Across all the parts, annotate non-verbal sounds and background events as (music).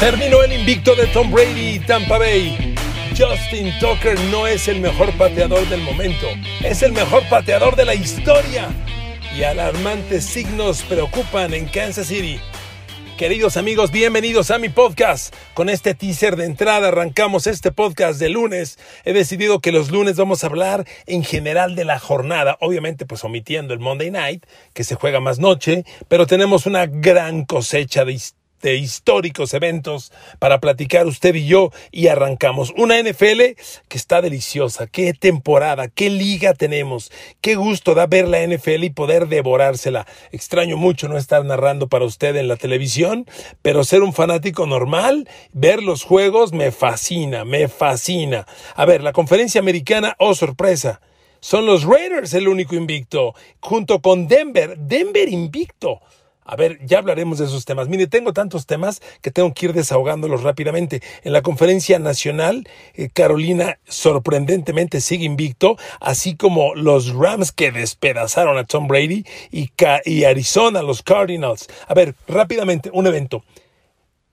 Terminó el invicto de Tom Brady y Tampa Bay. Justin Tucker no es el mejor pateador del momento, es el mejor pateador de la historia. Y alarmantes signos preocupan en Kansas City. Queridos amigos, bienvenidos a mi podcast. Con este teaser de entrada arrancamos este podcast de lunes. He decidido que los lunes vamos a hablar en general de la jornada, obviamente pues omitiendo el Monday Night, que se juega más noche, pero tenemos una gran cosecha de historias de históricos eventos para platicar usted y yo y arrancamos. Una NFL que está deliciosa, qué temporada, qué liga tenemos, qué gusto da ver la NFL y poder devorársela. Extraño mucho no estar narrando para usted en la televisión, pero ser un fanático normal, ver los juegos me fascina, me fascina. A ver, la conferencia americana, oh sorpresa. Son los Raiders el único invicto, junto con Denver, Denver invicto. A ver, ya hablaremos de esos temas. Mire, tengo tantos temas que tengo que ir desahogándolos rápidamente. En la conferencia nacional, eh, Carolina sorprendentemente sigue invicto, así como los Rams que despedazaron a Tom Brady y, y Arizona, los Cardinals. A ver, rápidamente, un evento.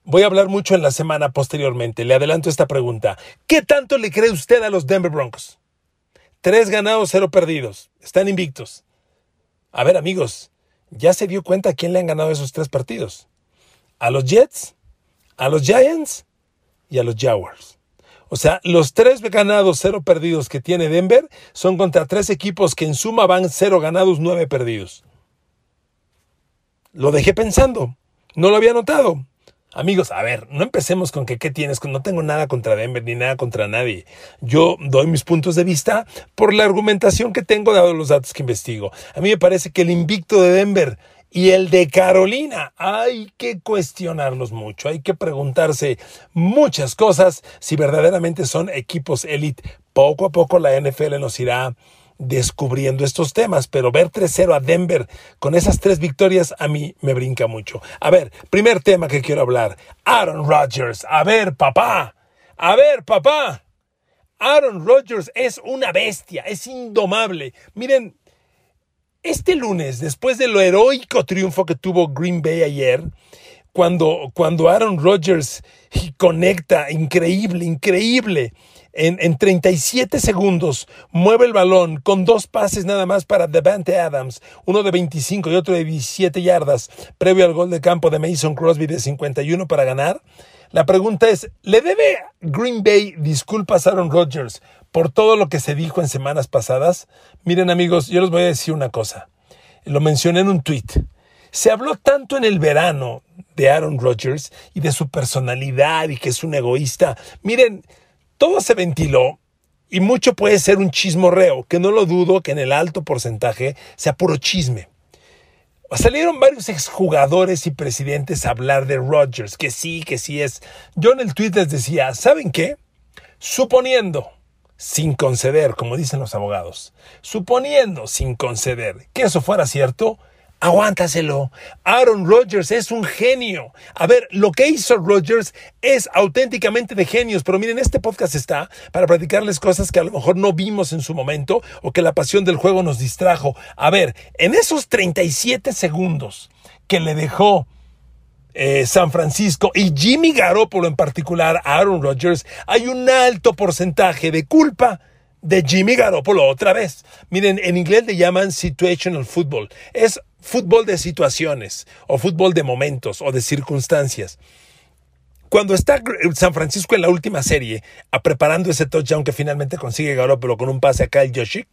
Voy a hablar mucho en la semana posteriormente. Le adelanto esta pregunta. ¿Qué tanto le cree usted a los Denver Broncos? Tres ganados, cero perdidos. Están invictos. A ver, amigos, ya se dio cuenta a quién le han ganado esos tres partidos. A los Jets, a los Giants y a los Jaguars. O sea, los tres ganados, cero perdidos que tiene Denver son contra tres equipos que en suma van cero ganados, nueve perdidos. Lo dejé pensando. No lo había notado. Amigos, a ver, no empecemos con que qué tienes, no tengo nada contra Denver ni nada contra nadie. Yo doy mis puntos de vista por la argumentación que tengo dado los datos que investigo. A mí me parece que el invicto de Denver y el de Carolina hay que cuestionarlos mucho, hay que preguntarse muchas cosas si verdaderamente son equipos elite. Poco a poco la NFL nos irá descubriendo estos temas, pero ver 3-0 a Denver con esas tres victorias a mí me brinca mucho. A ver, primer tema que quiero hablar, Aaron Rodgers. A ver, papá, a ver, papá. Aaron Rodgers es una bestia, es indomable. Miren, este lunes, después de lo heroico triunfo que tuvo Green Bay ayer, cuando, cuando Aaron Rodgers conecta, increíble, increíble, en, 37 segundos mueve el balón con dos pases nada más para Devante Adams, uno de 25 y otro de 17 yardas, previo al gol de campo de Mason Crosby de 51 para ganar. La pregunta es, ¿le debe Green Bay disculpas a Aaron Rodgers por todo lo que se dijo en semanas pasadas? Miren amigos, yo les voy a decir una cosa. Lo mencioné en un tweet. Se habló tanto en el verano de Aaron Rodgers y de su personalidad y que es un egoísta. Miren, todo se ventiló y mucho puede ser un chismorreo, que no lo dudo que en el alto porcentaje sea puro chisme. Salieron varios exjugadores y presidentes a hablar de Rodgers, que sí, que sí es. Yo en el tweet les decía, ¿saben qué? Suponiendo, sin conceder, como dicen los abogados, suponiendo, sin conceder, que eso fuera cierto, Aguántaselo. Aaron Rodgers es un genio. A ver, lo que hizo Rodgers es auténticamente de genios, pero miren, este podcast está para platicarles cosas que a lo mejor no vimos en su momento o que la pasión del juego nos distrajo. A ver, en esos 37 segundos que le dejó eh, San Francisco y Jimmy Garoppolo en particular a Aaron Rodgers, hay un alto porcentaje de culpa de Jimmy Garoppolo otra vez. Miren, en inglés le llaman situational football. Es fútbol de situaciones o fútbol de momentos o de circunstancias. Cuando está San Francisco en la última serie, a preparando ese touchdown que finalmente consigue Garoppolo con un pase a Kyle Yoshik,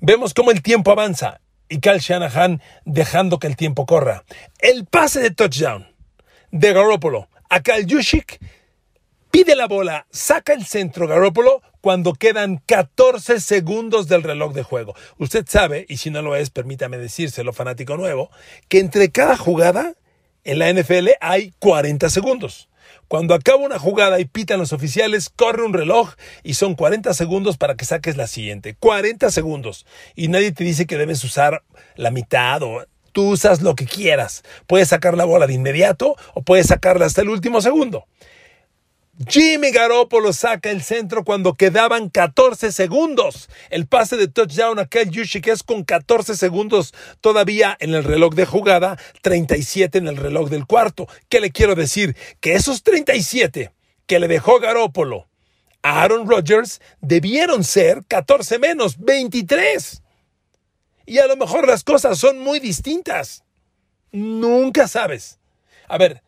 vemos cómo el tiempo avanza y Kyle Shanahan dejando que el tiempo corra. El pase de touchdown de Garoppolo a Kyle Yoshik pide la bola, saca el centro Garoppolo cuando quedan 14 segundos del reloj de juego. Usted sabe, y si no lo es, permítame decírselo, fanático nuevo, que entre cada jugada en la NFL hay 40 segundos. Cuando acaba una jugada y pitan los oficiales, corre un reloj y son 40 segundos para que saques la siguiente. 40 segundos. Y nadie te dice que debes usar la mitad o tú usas lo que quieras. Puedes sacar la bola de inmediato o puedes sacarla hasta el último segundo. Jimmy Garoppolo saca el centro cuando quedaban 14 segundos. El pase de touchdown a Kyle que es con 14 segundos todavía en el reloj de jugada, 37 en el reloj del cuarto. ¿Qué le quiero decir? Que esos 37 que le dejó Garoppolo a Aaron Rodgers debieron ser 14 menos, 23. Y a lo mejor las cosas son muy distintas. Nunca sabes. A ver,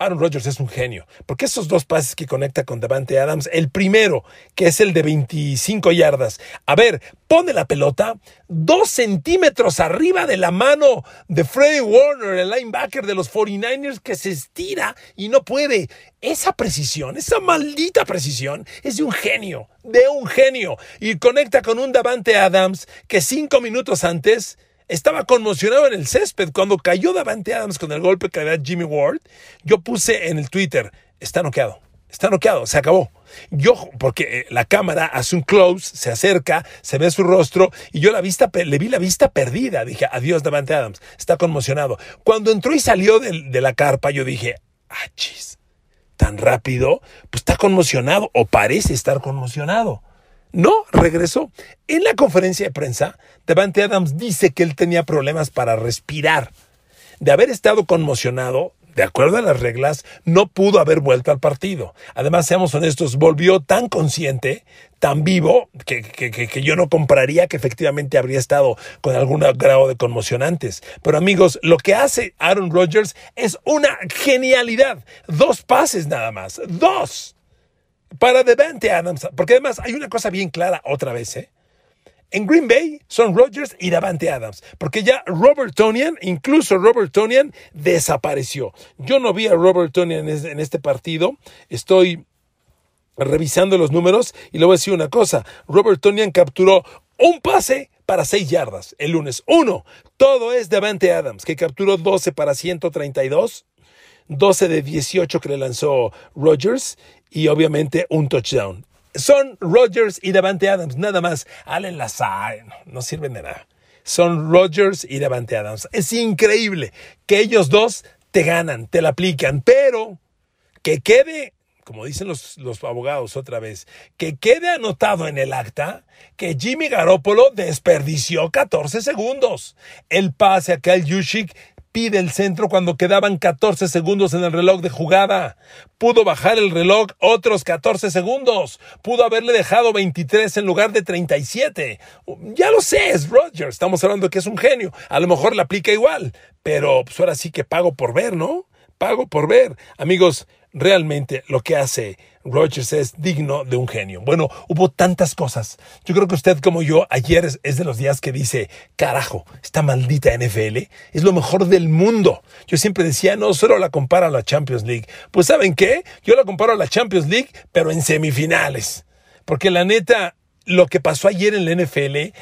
Aaron Rodgers es un genio, porque esos dos pases que conecta con Davante Adams, el primero, que es el de 25 yardas, a ver, pone la pelota dos centímetros arriba de la mano de Freddie Warner, el linebacker de los 49ers, que se estira y no puede. Esa precisión, esa maldita precisión, es de un genio, de un genio, y conecta con un Davante Adams que cinco minutos antes estaba conmocionado en el césped. Cuando cayó Davante Adams con el golpe que le da Jimmy Ward, yo puse en el Twitter, está noqueado, está noqueado, se acabó. Yo, porque eh, la cámara hace un close, se acerca, se ve su rostro y yo la vista, le vi la vista perdida. Dije, adiós Davante Adams, está conmocionado. Cuando entró y salió de, la carpa, yo dije, ah, tan rápido, pues está conmocionado o parece estar conmocionado. No, regresó. En la conferencia de prensa, Devante Adams dice que él tenía problemas para respirar. De haber estado conmocionado, de acuerdo a las reglas, no pudo haber vuelto al partido. Además, seamos honestos, volvió tan consciente, tan vivo, que, que, yo no compraría que efectivamente habría estado con algún grado de conmoción antes. Pero amigos, lo que hace Aaron Rodgers es una genialidad. Dos pases nada más. Dos para Devante Adams, porque además hay una cosa bien clara otra vez, ¿eh? En Green Bay son Rodgers y Davante Adams, porque ya Robert Tonian, incluso Robert Tonian, desapareció. Yo no vi a Robert Tonian en este partido, estoy revisando los números y le voy a decir una cosa, Robert Tonian capturó un pase para 6 yardas el lunes. Uno, todo es Davante Adams, que capturó 12 para 132, 12 de 18 que le lanzó Rodgers y obviamente un touchdown. Son Rodgers y Davante Adams, nada más. Allen Lazar, no, sirven de nada. Son Rodgers y Davante Adams. Es increíble que ellos dos te ganan, te la aplican, pero que quede, como dicen los, los abogados otra vez, que quede anotado en el acta que Jimmy Garoppolo desperdició 14 segundos. El pase a Kyle Yushik pide el centro cuando quedaban 14 segundos en el reloj de jugada. Pudo bajar el reloj otros 14 segundos. Pudo haberle dejado 23 en lugar de 37. Ya lo sé, es Roger. Estamos hablando de que es un genio. A lo mejor le aplica igual. Pero pues ahora sí que pago por ver, ¿no? Pago por ver. Amigos, realmente lo que hace Rogers es digno de un genio. Bueno, hubo tantas cosas. Yo creo que usted como yo ayer es, de los días que dice, carajo, esta maldita NFL es lo mejor del mundo. Yo siempre decía, no solo la comparo a la Champions League. Pues ¿saben qué? Yo la comparo a la Champions League, pero en semifinales. Porque la neta, lo que pasó ayer en la NFL, eh,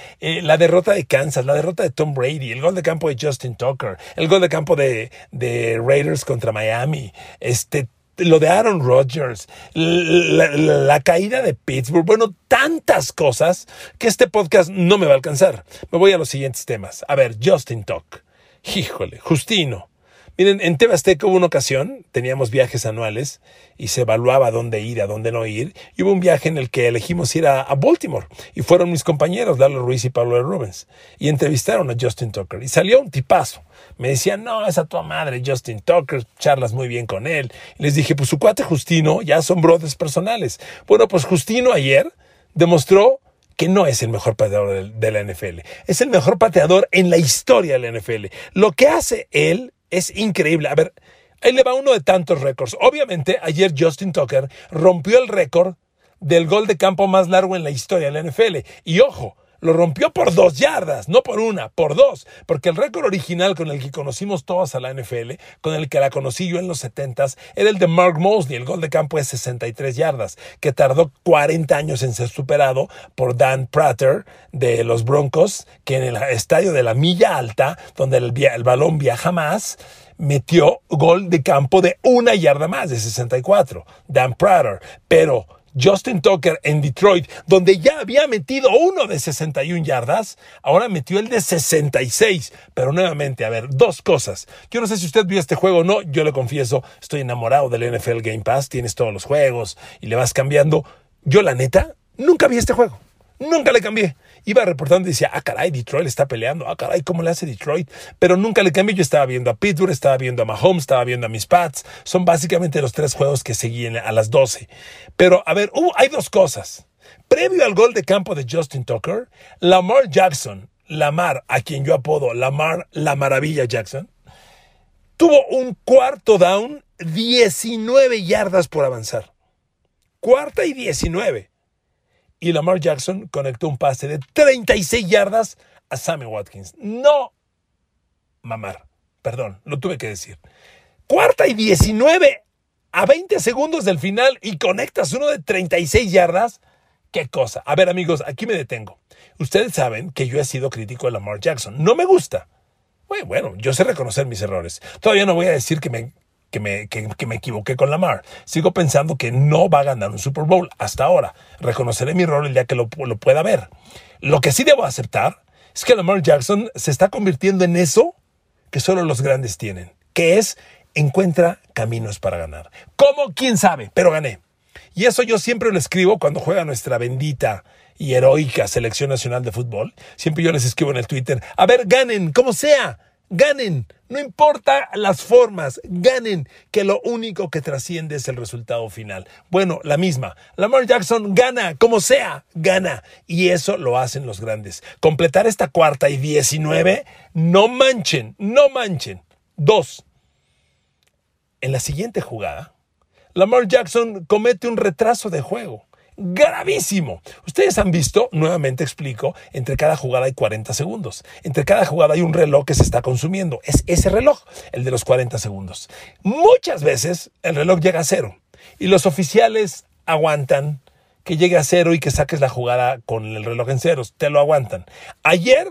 la derrota de Kansas, la derrota de Tom Brady, el gol de campo de Justin Tucker, el gol de campo de, de Raiders contra Miami, este, lo de Aaron Rodgers, la, caída de Pittsburgh, bueno, tantas cosas que este podcast no me va a alcanzar. Me voy a los siguientes temas. A ver, Justin Talk. Híjole, Justino. Miren, en Tebasteca hubo una ocasión, teníamos viajes anuales y se evaluaba dónde ir, a dónde no ir. Y hubo un viaje en el que elegimos ir a, Baltimore y fueron mis compañeros, Lalo Ruiz y Pablo Rubens, y entrevistaron a Justin Tucker. Y salió un tipazo. Me decían, no, es a tu madre, Justin Tucker, charlas muy bien con él. Les dije, pues su cuate Justino ya son brothers personales. Bueno, pues Justino ayer demostró que no es el mejor pateador de la NFL. Es el mejor pateador en la historia de la NFL. Lo que hace él es increíble. A ver, ahí le va uno de tantos récords. Obviamente, ayer Justin Tucker rompió el récord del gol de campo más largo en la historia de la NFL. Y ojo, lo rompió por dos yardas, no por una, por dos, porque el récord original con el que conocimos todos a la NFL, con el que la conocí yo en los 70 era el de Mark Mosley, el gol de campo de 63 yardas, que tardó 40 años en ser superado por Dan Prater de los Broncos, que en el estadio de la Milla Alta, donde el, el balón viaja más, metió gol de campo de una yarda más, de 64, Dan Prater, pero Justin Tucker en Detroit, donde ya había metido uno de 61 yardas, ahora metió el de 66. Pero nuevamente, a ver, dos cosas. Yo no sé si usted vio este juego o no, yo le confieso, estoy enamorado del NFL Game Pass, tienes todos los juegos y le vas cambiando. Yo la neta, nunca vi este juego. Nunca le cambié. Iba reportando y decía, ah, caray, Detroit está peleando. Ah, caray, ¿cómo le hace Detroit? Pero nunca le cambié. Yo estaba viendo a Pittsburgh, estaba viendo a Mahomes, estaba viendo a mis Pats. Son básicamente los tres juegos que seguían a las 12. Pero, a ver, hay dos cosas. Previo al gol de campo de Justin Tucker, Lamar Jackson, Lamar, a quien yo apodo Lamar La Maravilla Jackson, tuvo un cuarto down, 19 yardas por avanzar. Cuarta y 19 y Lamar Jackson conectó un pase de 36 yardas a Sammy Watkins. No mamar, perdón, lo tuve que decir. Cuarta y 19 a 20 segundos del final y conectas uno de 36 yardas. ¿Qué cosa? A ver amigos, aquí me detengo. Ustedes saben que yo he sido crítico de Lamar Jackson. No me gusta. Bueno, yo sé reconocer mis errores. Todavía no voy a decir que me que me, que, me equivoqué con Lamar. Sigo pensando que no va a ganar un Super Bowl hasta ahora. Reconoceré mi error el día que lo, lo pueda ver. Lo que sí debo aceptar es que Lamar Jackson se está convirtiendo en eso que solo los grandes tienen, que es encuentra caminos para ganar. ¿Cómo? ¿Quién sabe? Pero gané. Y eso yo siempre lo escribo cuando juega nuestra bendita y heroica selección nacional de fútbol. Siempre yo les escribo en el Twitter, a ver, ganen, como sea ganen. No importa las formas, ganen, que lo único que trasciende es el resultado final. Bueno, la misma. Lamar Jackson gana, como sea, gana. Y eso lo hacen los grandes. Completar esta cuarta y 19, no manchen, no manchen. Dos. En la siguiente jugada, Lamar Jackson comete un retraso de juego gravísimo. Ustedes han visto, nuevamente explico, entre cada jugada hay 40 segundos. Entre cada jugada hay un reloj que se está consumiendo. Es ese reloj, el de los 40 segundos. Muchas veces el reloj llega a cero y los oficiales aguantan que llegue a cero y que saques la jugada con el reloj en ceros. Te lo aguantan. Ayer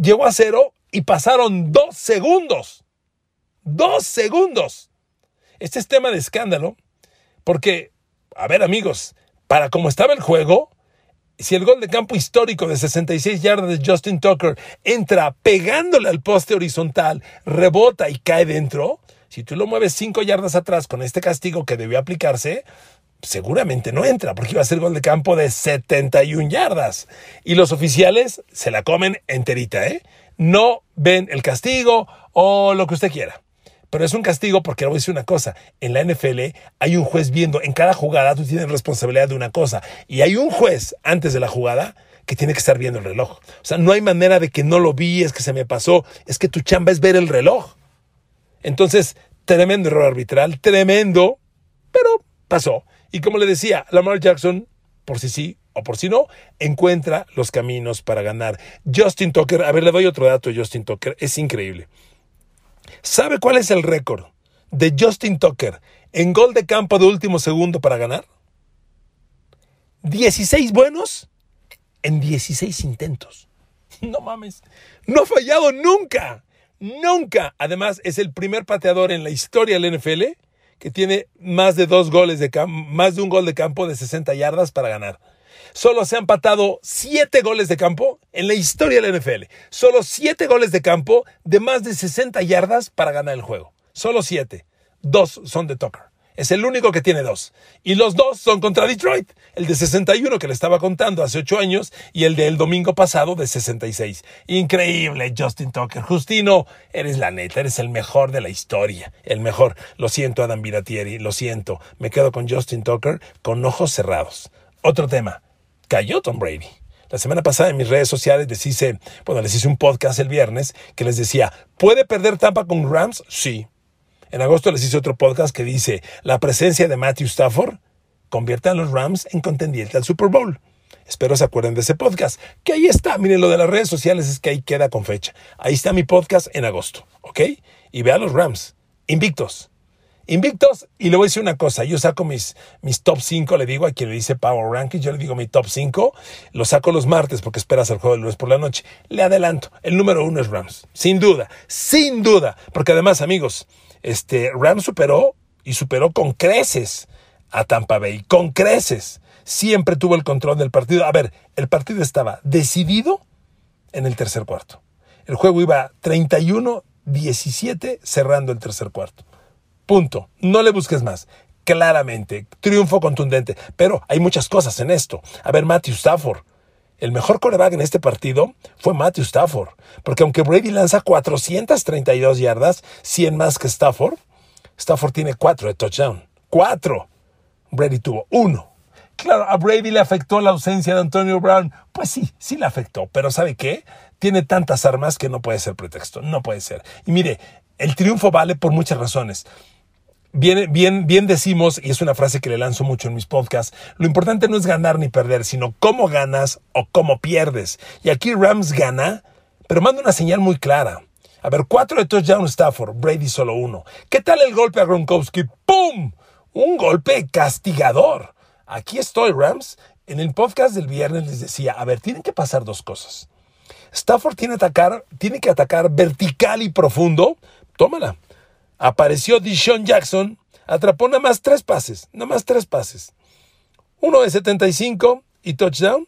llegó a cero y pasaron dos segundos. Dos segundos. Este es tema de escándalo porque, a ver amigos, para cómo estaba el juego, si el gol de campo histórico de 66 yardas de Justin Tucker entra pegándole al poste horizontal, rebota y cae dentro, si tú lo mueves 5 yardas atrás con este castigo que debió aplicarse, seguramente no entra, porque iba a ser gol de campo de 71 yardas. Y los oficiales se la comen enterita, ¿eh? No ven el castigo o lo que usted quiera. Pero es un castigo porque le voy a decir una cosa. En la NFL hay un juez viendo, en cada jugada tú tienes responsabilidad de una cosa. Y hay un juez antes de la jugada que tiene que estar viendo el reloj. O sea, no hay manera de que no lo vi, es que se me pasó. Es que tu chamba es ver el reloj. Entonces, tremendo error arbitral, tremendo, pero pasó. Y como le decía, Lamar Jackson, por si sí o por si no, encuentra los caminos para ganar. Justin Tucker, a ver, le doy otro dato a Justin Tucker, es increíble. ¿Sabe cuál es el récord de Justin Tucker en gol de campo de último segundo para ganar? 16 buenos en 16 intentos. (laughs) No mames, no ha fallado nunca, nunca. Además, es el primer pateador en la historia del NFL que tiene más de dos goles de más de un gol de campo de 60 yardas para ganar. Solo se han patado siete goles de campo en la historia de la NFL. Solo siete goles de campo de más de 60 yardas para ganar el juego. Solo siete. Dos son de Tucker. Es el único que tiene dos. Y los dos son contra Detroit. El de 61 que le estaba contando hace ocho años y el del domingo pasado de 66. Increíble, Justin Tucker. Justino, eres la neta, eres el mejor de la historia. El mejor. Lo siento, Adam Viratieri, lo siento. Me quedo con Justin Tucker con ojos cerrados. Otro tema cayó Tom Brady. La semana pasada en mis redes sociales les hice, bueno, les hice un podcast el viernes que les decía, ¿puede perder Tampa con Rams? Sí. En agosto les hice otro podcast que dice, la presencia de Matthew Stafford convierte a los Rams en contendiente al Super Bowl. Espero se acuerden de ese podcast, que ahí está. Miren, lo de las redes sociales es que ahí queda con fecha. Ahí está mi podcast en agosto, ¿ok? Y vean los Rams, invictos, invictos. Y le voy a decir una cosa, yo saco mis, mis top 5, le digo a quien le dice Power Ranking, yo le digo mi top 5, lo saco los martes porque esperas el juego del lunes por la noche. Le adelanto, el número uno es Rams, sin duda, sin duda, porque además amigos, este Rams superó y superó con creces a Tampa Bay, con creces. siempre tuvo el control del partido. A ver, el partido estaba decidido en el tercer cuarto. El juego iba 31-17 cerrando el tercer cuarto. Punto. No le busques más. Claramente, triunfo contundente. Pero hay muchas cosas en esto. A ver, Matthew Stafford. El mejor coreback en este partido fue Matthew Stafford. Porque aunque Brady lanza 432 yardas, 100 más que Stafford, Stafford tiene 4 de touchdown. 4. Brady tuvo 1. Claro, a Brady le afectó la ausencia de Antonio Brown. Pues sí, sí le afectó. Pero ¿sabe qué? Tiene tantas armas que no puede ser pretexto. No puede ser. Y mire, el triunfo vale por muchas razones. Bien, bien, bien decimos, y es una frase que le lanzo mucho en mis podcasts, lo importante no es ganar ni perder, sino cómo ganas o cómo pierdes. Y aquí Rams gana, pero manda una señal muy clara. A ver, cuatro de touchdown Stafford, Brady solo uno. ¿Qué tal el golpe a Gronkowski? ¡Pum! Un golpe castigador. Aquí estoy, Rams. En el podcast del viernes les decía, a ver, tienen que pasar dos cosas. Stafford tiene, atacar, tiene que atacar vertical y profundo. Tómala. Apareció Dishon Jackson, atrapó nada más tres pases, nada más tres pases. Uno de 75 y touchdown,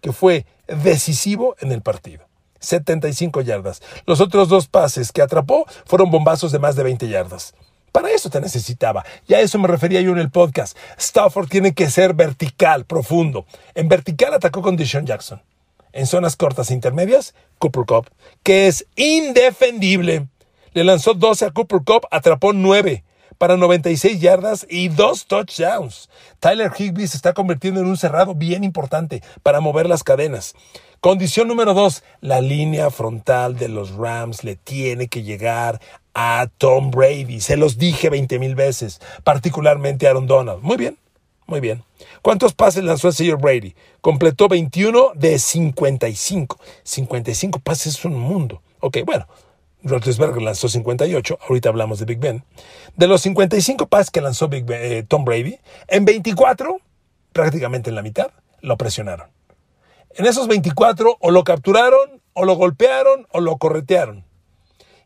que fue decisivo en el partido. 75 yardas. Los otros dos pases que atrapó fueron bombazos de más de 20 yardas. Para eso te necesitaba. Y a eso me refería yo en el podcast. Stafford tiene que ser vertical, profundo. En vertical atacó con Deshaun Jackson. En zonas cortas e intermedias, Cooper Cup, que es indefendible. Le lanzó 12 a Cooper Cup, atrapó 9 para 96 yardas y dos touchdowns. Tyler Higbee se está convirtiendo en un cerrado bien importante para mover las cadenas. Condición número 2, la línea frontal de los Rams le tiene que llegar a Tom Brady. Se los dije 20 mil veces, particularmente a Aaron Donald. Muy bien, muy bien. ¿Cuántos pases lanzó el señor Brady? Completó 21 de 55. 55 pases es un mundo. Ok, bueno. Roethlisberger lanzó 58, ahorita hablamos de Big Ben. De los 55 pases que lanzó Big eh, Tom Brady, en 24, prácticamente en la mitad, lo presionaron. En esos 24 o lo capturaron, o lo golpearon, o lo corretearon.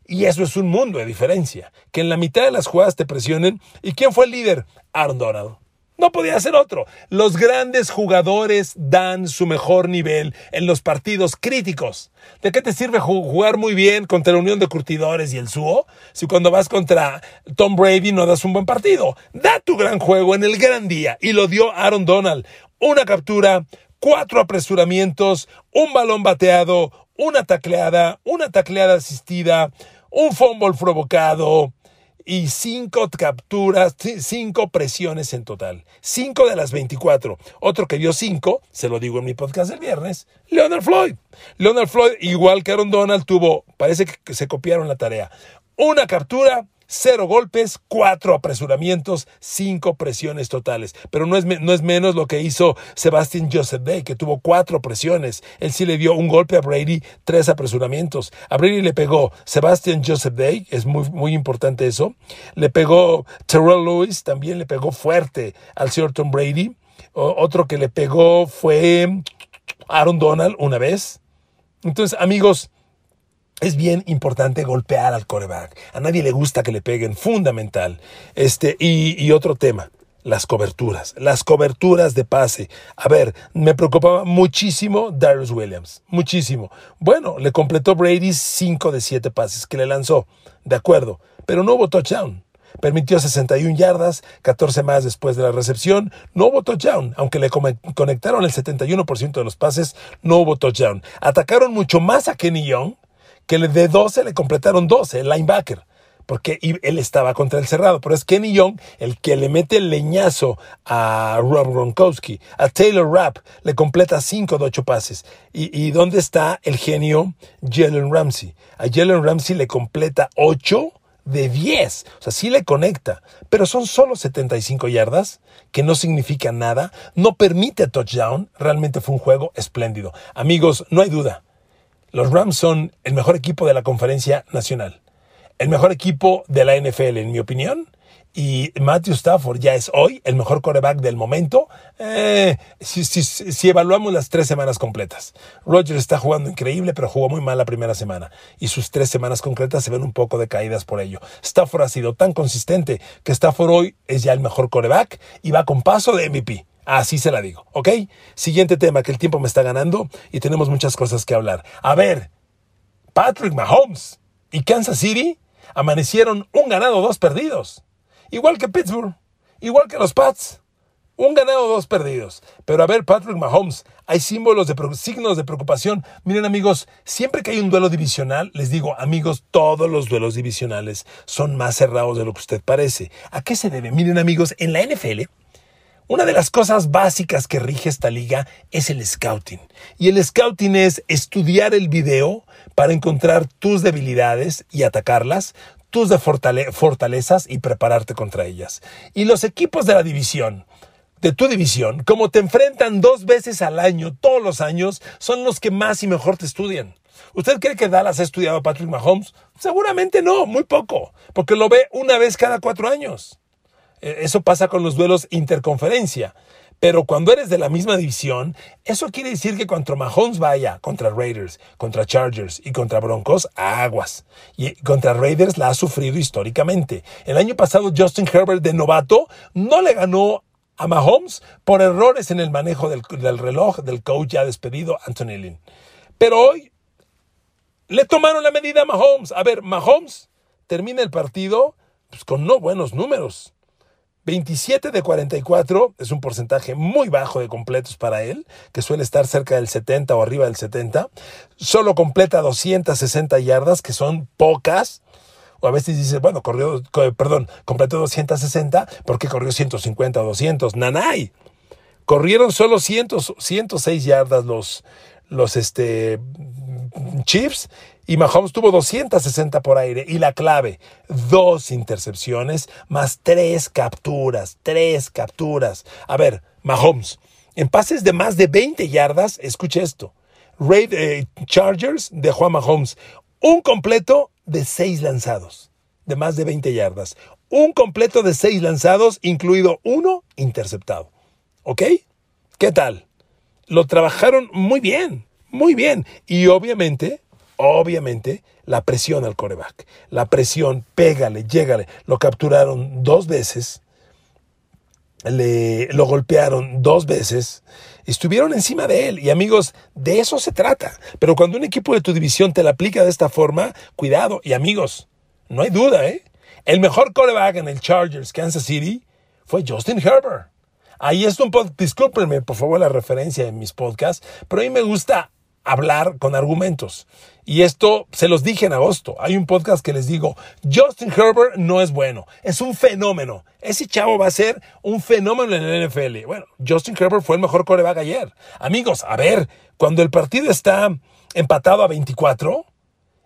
Y eso es un mundo de diferencia. Que en la mitad de las jugadas te presionen. ¿Y quién fue el líder? Aaron Donald. No podía ser otro. Los grandes jugadores dan su mejor nivel en los partidos críticos. ¿De qué te sirve jugar muy bien contra la Unión de Curtidores y el SUO si cuando vas contra Tom Brady no das un buen partido? Da tu gran juego en el gran día. Y lo dio Aaron Donald. Una captura, cuatro apresuramientos, un balón bateado, una tacleada, una tacleada asistida, un fumble provocado y cinco capturas, cinco presiones en total. Cinco de las 24. Otro que dio cinco, se lo digo en mi podcast del viernes, Leonard Floyd. Leonard Floyd, igual que Aaron Donald, tuvo, parece que se copiaron la tarea. Una captura, cero golpes, cuatro apresuramientos, cinco presiones totales. Pero no es, no es menos lo que hizo Sebastian Joseph Day, que tuvo cuatro presiones. Él sí le dio un golpe a Brady, tres apresuramientos. A Brady le pegó Sebastian Joseph Day, es muy, muy importante eso. Le pegó Terrell Lewis, también le pegó fuerte al señor Tom Brady. otro que le pegó fue Aaron Donald una vez. Entonces, amigos, es bien importante golpear al coreback. A nadie le gusta que le peguen, fundamental. Este, y, y otro tema, las coberturas, las coberturas de pase. A ver, me preocupaba muchísimo Darius Williams, muchísimo. Bueno, le completó Brady 5 de 7 pases que le lanzó, de acuerdo, pero no hubo touchdown. Permitió 61 yardas, 14 más después de la recepción. No hubo touchdown, aunque le conectaron el 71% de los pases, no hubo touchdown. Atacaron mucho más a Kenny Young, que de 12 le completaron 12, el linebacker, porque él estaba contra el cerrado. Pero es Kenny Young el que le mete el leñazo a Rob Gronkowski. A Taylor Rapp le completa 5 de 8 pases. ¿Y, dónde está el genio Jalen Ramsey? A Jalen Ramsey le completa 8 de 10. O sea, sí le conecta, pero son solo 75 yardas, que no significa nada, no permite touchdown. Realmente fue un juego espléndido. Amigos, no hay duda. Los Rams son el mejor equipo de la conferencia nacional, el mejor equipo de la NFL, en mi opinión. Y Matthew Stafford ya es hoy el mejor coreback del momento eh, si, evaluamos las tres semanas completas. Roger está jugando increíble, pero jugó muy mal la primera semana. Y sus tres semanas concretas se ven un poco decaídas por ello. Stafford ha sido tan consistente que Stafford hoy es ya el mejor coreback y va con paso de MVP. Así se la digo, ¿ok? Siguiente tema, que el tiempo me está ganando y tenemos muchas cosas que hablar. A ver, Patrick Mahomes y Kansas City amanecieron un ganado, dos perdidos. Igual que Pittsburgh, igual que los Pats. Un ganado, dos perdidos. Pero a ver, Patrick Mahomes, hay símbolos de signos de preocupación. Miren amigos, siempre que hay un duelo divisional, les digo, amigos, todos los duelos divisionales son más cerrados de lo que usted parece. ¿A qué se debe? Miren amigos, en la NFL, una de las cosas básicas que rige esta liga es el scouting. Y el scouting es estudiar el video para encontrar tus debilidades y atacarlas, tus de fortalezas y prepararte contra ellas. Y los equipos de la división, de tu división, como te enfrentan dos veces al año, todos los años, son los que más y mejor te estudian. ¿Usted cree que Dallas ha estudiado a Patrick Mahomes? Seguramente no, muy poco, porque lo ve una vez cada cuatro años. E, eso pasa con los duelos interconferencia. Pero cuando eres de la misma división, eso quiere decir que cuando Mahomes vaya contra Raiders, contra Chargers y contra Broncos, aguas. Y contra Raiders la ha sufrido históricamente. El año pasado Justin Herbert de novato no le ganó a Mahomes por errores en el manejo del, reloj del coach ya despedido Anthony Lynn. Pero hoy le tomaron la medida a Mahomes. A ver, Mahomes termina el partido pues, con no buenos números. 27 de 44 es un porcentaje muy bajo de completos para él, que suele estar cerca del 70 o arriba del 70. Solo completa 260 yardas, que son pocas o a veces dices, bueno, corrió, perdón, completó 260, ¿por qué corrió 150 o 200? Nanay. Corrieron solo 100, 106 yardas los, los este, Chiefs y Mahomes tuvo 260 por aire. Y la clave, dos intercepciones más tres capturas, tres capturas. A ver, Mahomes, en pases de más de 20 yardas, escuche esto. Raid eh, Chargers dejó a Mahomes un completo de seis lanzados, de más de 20 yardas. Un completo de seis lanzados, incluido uno interceptado. ¿Ok? ¿Qué tal? Lo trabajaron muy bien, muy bien. Y obviamente, obviamente, la presión al coreback. La presión, pégale, llégale. Lo capturaron dos veces. Le, lo golpearon dos veces estuvieron encima de él. Y amigos, de eso se trata. Pero cuando un equipo de tu división te la aplica de esta forma, cuidado. Y amigos, no hay duda, ¿eh? El mejor coreback en el Chargers Kansas City fue Justin Herbert. Ahí es un podcast, discúlpenme por favor la referencia en mis podcasts, pero a mí me gusta hablar con argumentos. Y esto se los dije en agosto. Hay un podcast que les digo, Justin Herbert no es bueno, es un fenómeno. Ese chavo va a ser un fenómeno en el NFL. Bueno, Justin Herbert fue el mejor coreback ayer. Amigos, a ver, cuando el partido está empatado a 24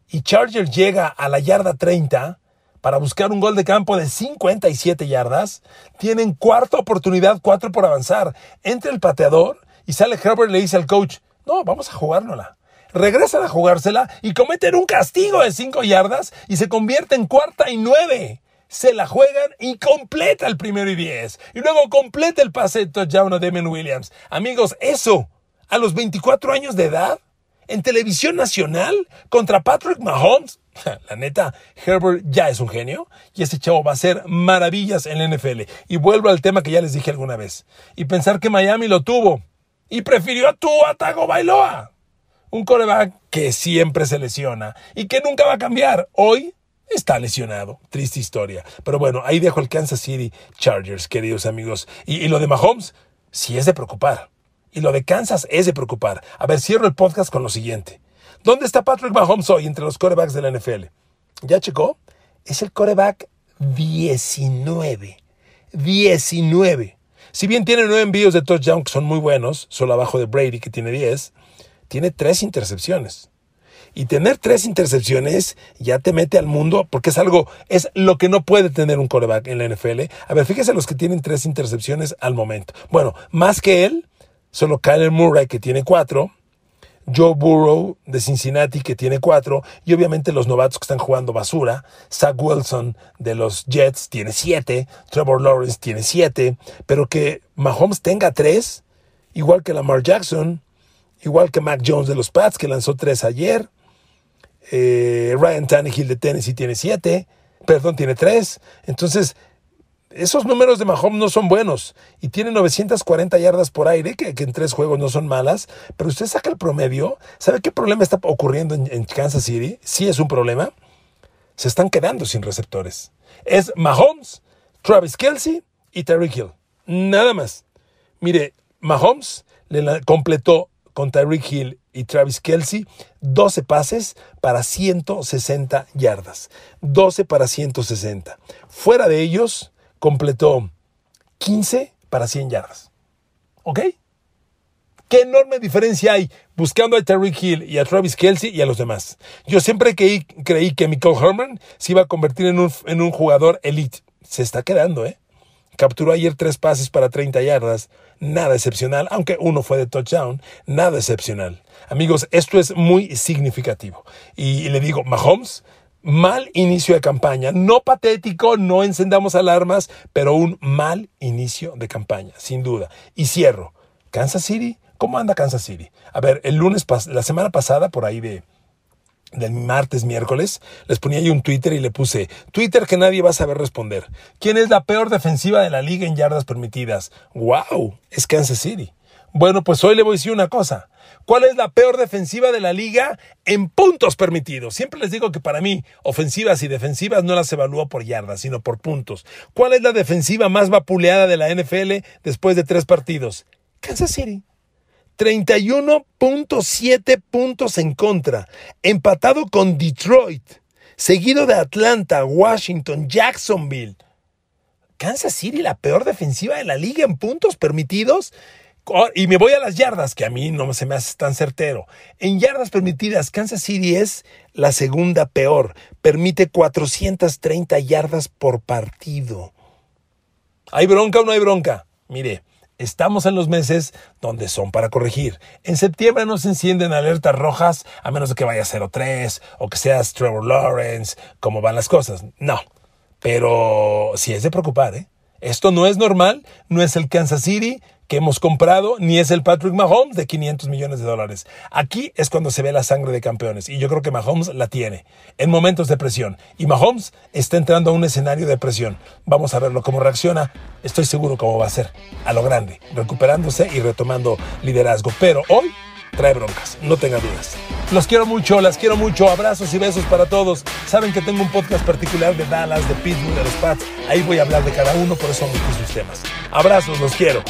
y Charger llega a la yarda 30 para buscar un gol de campo de 57 yardas, tienen cuarta oportunidad, cuatro por avanzar. Entra el pateador y sale Herbert y le dice al coach, no, vamos a jugárnosla. Regresan a jugársela y cometen un castigo de 5 yardas y se convierte en cuarta y nueve. Se la juegan y completa el primero y 10. Y luego completa el pase de touchdown a Williams. Amigos, eso, a los 24 años de edad, en televisión nacional, contra Patrick Mahomes. (laughs) La neta, Herbert ya es un genio y ese chavo va a hacer maravillas en la NFL. Y vuelvo al tema que ya les dije alguna vez. Y pensar que Miami lo tuvo y prefirió a tu Tago Bailoa. Un coreback que siempre se lesiona y que nunca va a cambiar. Hoy está lesionado. Triste historia. Pero bueno, ahí dejo el Kansas City Chargers, queridos amigos. Y, lo de Mahomes, sí es de preocupar. Y lo de Kansas es de preocupar. A ver, cierro el podcast con lo siguiente. ¿Dónde está Patrick Mahomes hoy entre los corebacks de la NFL? ¿Ya checó? Es el coreback 19. 19. Si bien tiene nueve envíos de touchdown que son muy buenos, solo abajo de Brady que tiene 10, tiene tres intercepciones. Y tener tres intercepciones ya te mete al mundo porque es algo, es lo que no puede tener un coreback en la NFL. A ver, fíjese los que tienen tres intercepciones al momento. Bueno, más que él, solo Kyler Murray que tiene cuatro, Joe Burrow de Cincinnati que tiene cuatro y obviamente los novatos que están jugando basura. Zach Wilson de los Jets tiene siete, Trevor Lawrence tiene siete, pero que Mahomes tenga tres, igual que Lamar Jackson, igual que Mac Jones de los Pats que lanzó tres ayer, eh, Ryan Tannehill de Tennessee tiene siete, perdón, tiene tres. Entonces, esos números de Mahomes no son buenos y tiene 940 yardas por aire, que, en tres juegos no son malas, pero usted saca el promedio, ¿sabe qué problema está ocurriendo en, en Kansas City? Sí es un problema. Se están quedando sin receptores. Es Mahomes, Travis Kelsey y Tyreek Hill. Nada más. Mire, Mahomes le completó con Tyreek Hill y Travis Kelsey 12 pases para 160 yardas. 12 para 160. Fuera de ellos, completó 15 para 100 yardas. ¿Ok? ¿Qué enorme diferencia hay buscando a Tyreek Hill y a Travis Kelsey y a los demás? Yo siempre creí, creí que Michael Herman se iba a convertir en un, en un jugador elite. Se está quedando, ¿eh? Capturó ayer tres pases para 30 yardas. Nada excepcional, aunque uno fue de touchdown. Nada excepcional. Amigos, esto es muy significativo. Y, le digo, Mahomes, mal inicio de campaña. No patético, no encendamos alarmas, pero un mal inicio de campaña, sin duda. Y cierro. Kansas City, ¿cómo anda Kansas City? A ver, el lunes, la semana pasada, por ahí de del martes, miércoles, les ponía ahí un Twitter y le puse, Twitter que nadie va a saber responder. ¿Quién es la peor defensiva de la liga en yardas permitidas? ¡Wow! Es Kansas City. Bueno, pues hoy le voy a decir una cosa. ¿Cuál es la peor defensiva de la liga en puntos permitidos? Siempre les digo que para mí, ofensivas y defensivas no las evalúo por yardas, sino por puntos. ¿Cuál es la defensiva más vapuleada de la NFL después de tres partidos? Kansas City. 31.7 puntos en contra, empatado con Detroit, seguido de Atlanta, Washington, Jacksonville. Kansas City, la peor defensiva de la liga en puntos permitidos. Oh, y me voy a las yardas, que a mí no se me hace tan certero. En yardas permitidas, Kansas City es la segunda peor. Permite 430 yardas por partido. ¿Hay bronca o no hay bronca? Mire, Estamos en los meses donde son para corregir. En septiembre no se encienden alertas rojas a menos de que vaya 0-3 o que seas Trevor Lawrence, como van las cosas. No. Pero sí es de preocupar, ¿eh? Esto no es normal, no es el Kansas City, que hemos comprado, ni es el Patrick Mahomes de 500 millones de dólares. Aquí es cuando se ve la sangre de campeones y yo creo que Mahomes la tiene en momentos de presión. Y Mahomes está entrando a un escenario de presión. Vamos a verlo cómo reacciona. Estoy seguro cómo va a ser a lo grande, recuperándose y retomando liderazgo. Pero hoy trae broncas, no tenga dudas. Los quiero mucho, las quiero mucho. Abrazos y besos para todos. Saben que tengo un podcast particular de Dallas, de Pittsburgh, de los Pats. Ahí voy a hablar de cada uno, por eso me sus temas. Abrazos, los quiero.